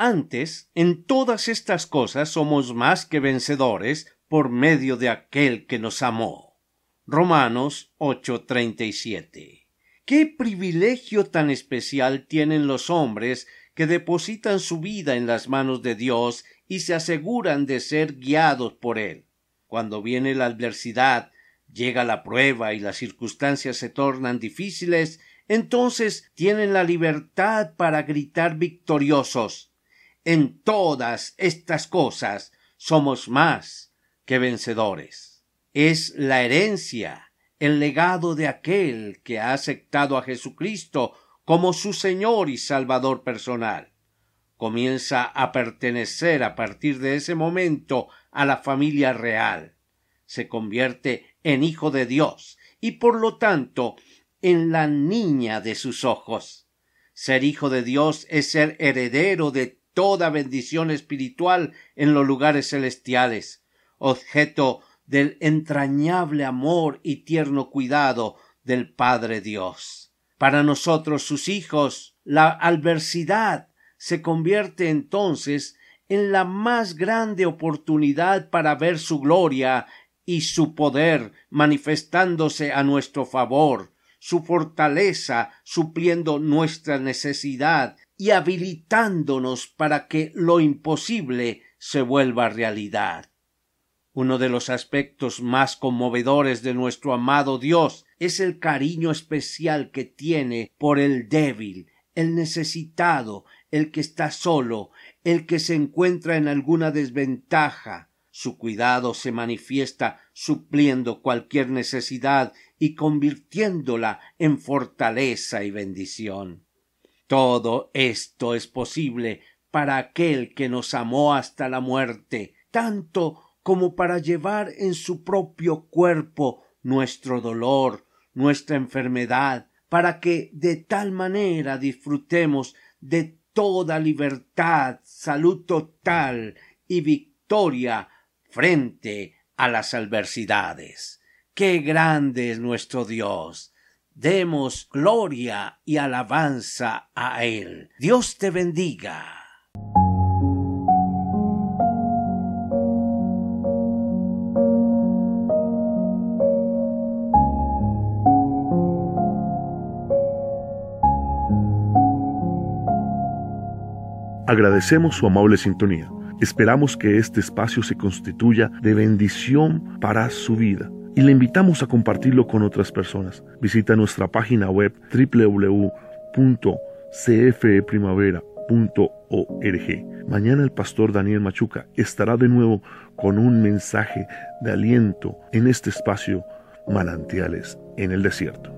Antes, en todas estas cosas somos más que vencedores por medio de aquel que nos amó. Romanos 8:37. Qué privilegio tan especial tienen los hombres que depositan su vida en las manos de Dios y se aseguran de ser guiados por Él. Cuando viene la adversidad, llega la prueba y las circunstancias se tornan difíciles, entonces tienen la libertad para gritar victoriosos en todas estas cosas somos más que vencedores. Es la herencia, el legado de aquel que ha aceptado a Jesucristo como su Señor y Salvador personal. Comienza a pertenecer a partir de ese momento a la familia real. Se convierte en hijo de Dios y por lo tanto en la niña de sus ojos. Ser hijo de Dios es ser heredero de toda bendición espiritual en los lugares celestiales, objeto del entrañable amor y tierno cuidado del Padre Dios. Para nosotros, sus hijos, la adversidad se convierte entonces en la más grande oportunidad para ver su gloria y su poder manifestándose a nuestro favor, su fortaleza supliendo nuestra necesidad y habilitándonos para que lo imposible se vuelva realidad. Uno de los aspectos más conmovedores de nuestro amado Dios es el cariño especial que tiene por el débil, el necesitado, el que está solo, el que se encuentra en alguna desventaja. Su cuidado se manifiesta supliendo cualquier necesidad y convirtiéndola en fortaleza y bendición. Todo esto es posible para aquel que nos amó hasta la muerte, tanto como para llevar en su propio cuerpo nuestro dolor, nuestra enfermedad, para que de tal manera disfrutemos de toda libertad, salud total y victoria frente a las adversidades. Qué grande es nuestro Dios. Demos gloria y alabanza a Él. Dios te bendiga. Agradecemos su amable sintonía. Esperamos que este espacio se constituya de bendición para su vida y le invitamos a compartirlo con otras personas. Visita nuestra página web www.cfeprimavera.org. Mañana el pastor Daniel Machuca estará de nuevo con un mensaje de aliento en este espacio Manantiales en el Desierto.